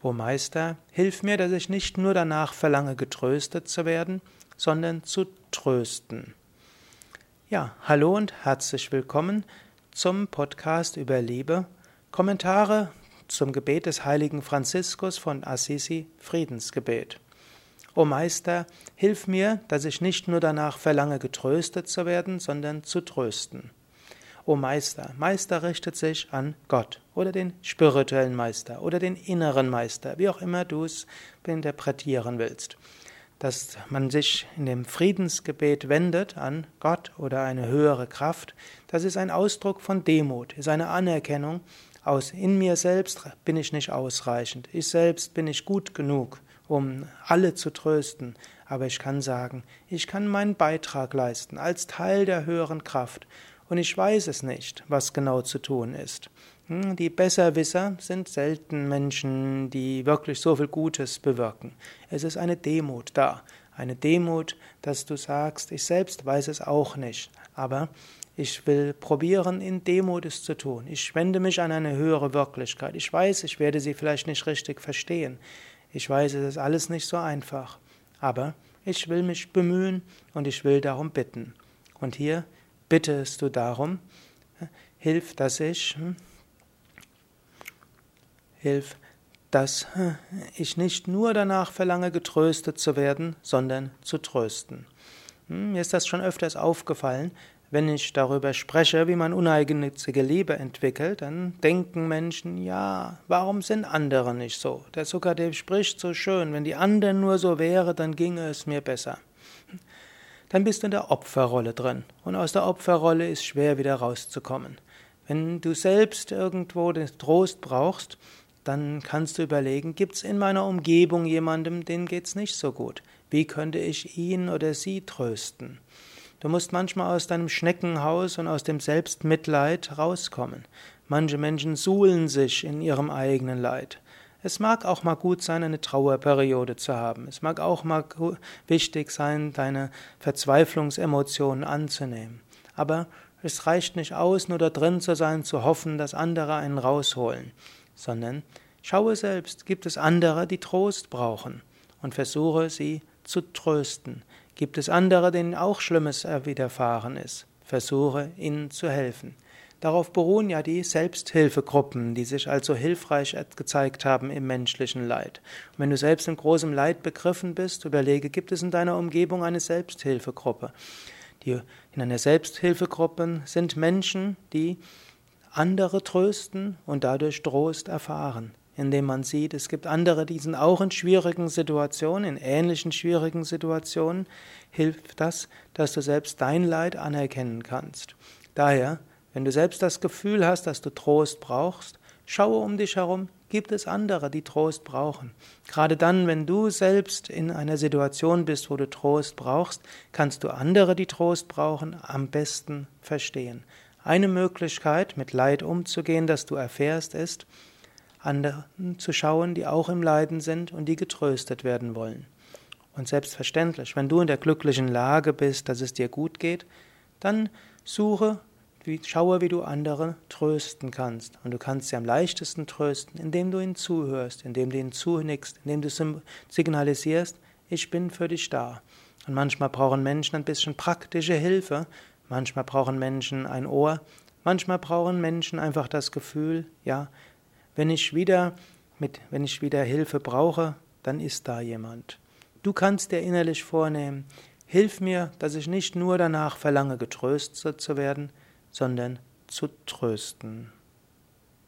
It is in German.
O Meister, hilf mir, dass ich nicht nur danach verlange, getröstet zu werden, sondern zu trösten. Ja, hallo und herzlich willkommen zum Podcast über Liebe. Kommentare zum Gebet des heiligen Franziskus von Assisi, Friedensgebet. O Meister, hilf mir, dass ich nicht nur danach verlange, getröstet zu werden, sondern zu trösten. O Meister. Meister richtet sich an Gott oder den spirituellen Meister oder den inneren Meister, wie auch immer du es interpretieren willst. Dass man sich in dem Friedensgebet wendet an Gott oder eine höhere Kraft, das ist ein Ausdruck von Demut, ist eine Anerkennung aus in mir selbst bin ich nicht ausreichend, ich selbst bin nicht gut genug, um alle zu trösten, aber ich kann sagen, ich kann meinen Beitrag leisten als Teil der höheren Kraft und ich weiß es nicht, was genau zu tun ist. Hm, die Besserwisser sind selten Menschen, die wirklich so viel Gutes bewirken. Es ist eine Demut da, eine Demut, dass du sagst, ich selbst weiß es auch nicht, aber ich will probieren, in Demut es zu tun. Ich wende mich an eine höhere Wirklichkeit. Ich weiß, ich werde sie vielleicht nicht richtig verstehen. Ich weiß, es ist alles nicht so einfach. Aber ich will mich bemühen und ich will darum bitten. Und hier bittest du darum, hilf, dass ich, hm, hilf, dass hm, ich nicht nur danach verlange, getröstet zu werden, sondern zu trösten. Hm, mir ist das schon öfters aufgefallen, wenn ich darüber spreche, wie man uneigennützige Liebe entwickelt, dann denken Menschen, ja, warum sind andere nicht so? Der Sukadev spricht so schön, wenn die anderen nur so wäre, dann ginge es mir besser dann bist du in der Opferrolle drin. Und aus der Opferrolle ist schwer wieder rauszukommen. Wenn du selbst irgendwo den Trost brauchst, dann kannst du überlegen, gibt es in meiner Umgebung jemandem, den geht's nicht so gut? Wie könnte ich ihn oder sie trösten? Du musst manchmal aus deinem Schneckenhaus und aus dem Selbstmitleid rauskommen. Manche Menschen suhlen sich in ihrem eigenen Leid. Es mag auch mal gut sein, eine Trauerperiode zu haben. Es mag auch mal wichtig sein, deine Verzweiflungsemotionen anzunehmen. Aber es reicht nicht aus, nur da drin zu sein, zu hoffen, dass andere einen rausholen, sondern schaue selbst, gibt es andere, die Trost brauchen und versuche sie zu trösten. Gibt es andere, denen auch Schlimmes widerfahren ist, versuche ihnen zu helfen. Darauf beruhen ja die Selbsthilfegruppen, die sich also hilfreich gezeigt haben im menschlichen Leid. Und wenn du selbst in großem Leid begriffen bist, überlege, gibt es in deiner Umgebung eine Selbsthilfegruppe? Die, in einer Selbsthilfegruppe sind Menschen, die andere trösten und dadurch Trost erfahren, indem man sieht, es gibt andere, die sind auch in schwierigen Situationen, in ähnlichen schwierigen Situationen, hilft das, dass du selbst dein Leid anerkennen kannst. Daher wenn du selbst das Gefühl hast, dass du Trost brauchst, schaue um dich herum, gibt es andere, die Trost brauchen. Gerade dann, wenn du selbst in einer Situation bist, wo du Trost brauchst, kannst du andere, die Trost brauchen, am besten verstehen. Eine Möglichkeit, mit Leid umzugehen, das du erfährst, ist, anderen zu schauen, die auch im Leiden sind und die getröstet werden wollen. Und selbstverständlich, wenn du in der glücklichen Lage bist, dass es dir gut geht, dann suche schaue, wie du andere trösten kannst. Und du kannst sie am leichtesten trösten, indem du ihnen zuhörst, indem du ihnen zunickst, indem du signalisierst, ich bin für dich da. Und manchmal brauchen Menschen ein bisschen praktische Hilfe, manchmal brauchen Menschen ein Ohr, manchmal brauchen Menschen einfach das Gefühl, ja, wenn ich wieder mit, wenn ich wieder Hilfe brauche, dann ist da jemand. Du kannst dir innerlich vornehmen, hilf mir, dass ich nicht nur danach verlange, getröstet zu werden, sondern zu trösten.